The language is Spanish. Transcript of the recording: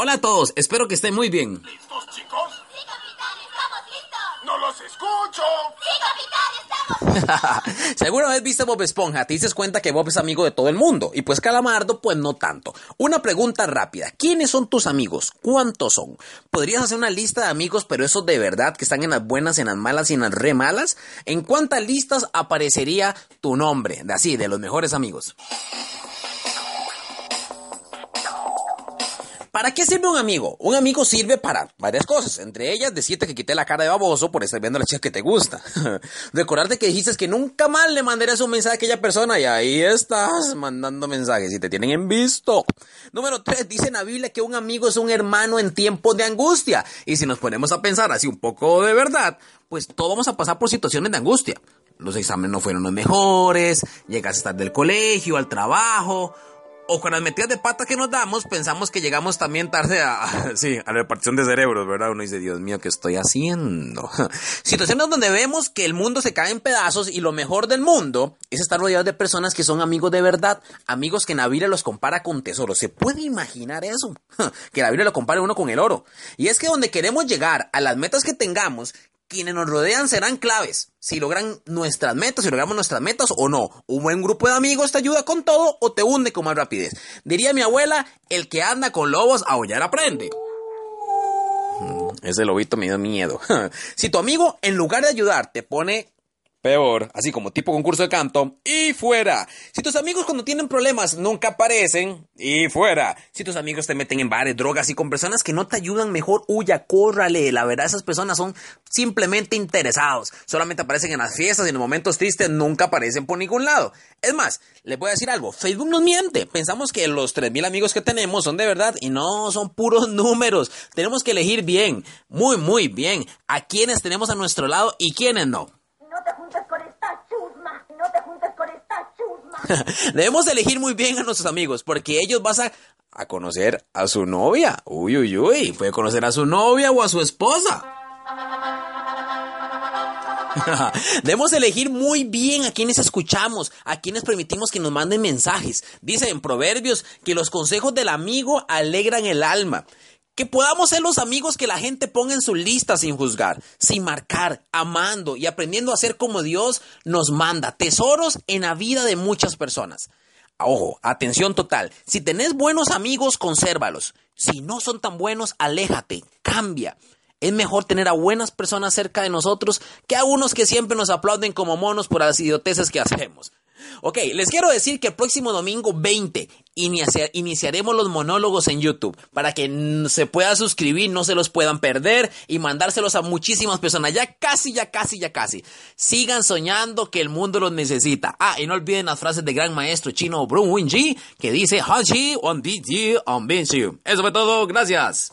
Hola a todos, espero que estén muy bien. ¿Listos, chicos? ¡Sí, capitán! ¡Estamos listos! ¡No los escucho! ¡Sí, capitán! ¡Estamos Si alguna vez viste Bob Esponja, te dices cuenta que Bob es amigo de todo el mundo. Y pues Calamardo, pues no tanto. Una pregunta rápida. ¿Quiénes son tus amigos? ¿Cuántos son? ¿Podrías hacer una lista de amigos, pero esos de verdad que están en las buenas, en las malas y en las re malas? ¿En cuántas listas aparecería tu nombre? De así, de los mejores amigos. ¿Para qué sirve un amigo? Un amigo sirve para varias cosas, entre ellas decirte que quité la cara de baboso por estar viendo la chica que te gusta. Recordarte que dijiste que nunca más le mandarías un mensaje a aquella persona y ahí estás mandando mensajes y te tienen en visto. Número 3, dice en la Biblia que un amigo es un hermano en tiempos de angustia. Y si nos ponemos a pensar así un poco de verdad, pues todos vamos a pasar por situaciones de angustia. Los exámenes no fueron los mejores, llegas tarde del colegio, al trabajo, o con las metidas de pata que nos damos, pensamos que llegamos también tarde a, sí, a la repartición de cerebros, ¿verdad? Uno dice, Dios mío, ¿qué estoy haciendo? Situaciones donde vemos que el mundo se cae en pedazos y lo mejor del mundo es estar rodeado de personas que son amigos de verdad, amigos que la Biblia los compara con tesoros. ¿Se puede imaginar eso? Que la lo compare uno con el oro. Y es que donde queremos llegar, a las metas que tengamos, quienes nos rodean serán claves. Si logran nuestras metas, si logramos nuestras metas o no. Un buen grupo de amigos te ayuda con todo o te hunde con más rapidez. Diría mi abuela, el que anda con lobos aullar aprende. Mm, Ese lobito me dio miedo. si tu amigo, en lugar de ayudar, te pone peor, así como tipo concurso de canto, y fuera. Si tus amigos cuando tienen problemas nunca aparecen, y fuera. Si tus amigos te meten en bares, drogas y con personas que no te ayudan, mejor huya, córrale. La verdad, esas personas son simplemente interesados. Solamente aparecen en las fiestas y en los momentos tristes nunca aparecen por ningún lado. Es más, les voy a decir algo, Facebook nos miente. Pensamos que los 3.000 amigos que tenemos son de verdad y no, son puros números. Tenemos que elegir bien, muy, muy bien, a quienes tenemos a nuestro lado y quienes no. No te juntes con esta chusma. No te juntes con esta chusma. Debemos elegir muy bien a nuestros amigos, porque ellos vas a, a conocer a su novia. Uy, uy, uy. Puede conocer a su novia o a su esposa. Debemos elegir muy bien a quienes escuchamos, a quienes permitimos que nos manden mensajes. Dice en Proverbios que los consejos del amigo alegran el alma. Que podamos ser los amigos que la gente ponga en su lista sin juzgar, sin marcar, amando y aprendiendo a ser como Dios nos manda. Tesoros en la vida de muchas personas. Ojo, atención total. Si tenés buenos amigos, consérvalos. Si no son tan buenos, aléjate, cambia. Es mejor tener a buenas personas cerca de nosotros que a unos que siempre nos aplauden como monos por las idioteces que hacemos. Ok, les quiero decir que el próximo domingo 20 inicia- iniciaremos los monólogos en YouTube para que se pueda suscribir, no se los puedan perder y mandárselos a muchísimas personas. Ya casi, ya casi, ya casi. Sigan soñando que el mundo los necesita. Ah, y no olviden las frases del gran maestro chino Brun Winji que dice Hachi on Ji on Binshi. Eso fue todo, gracias.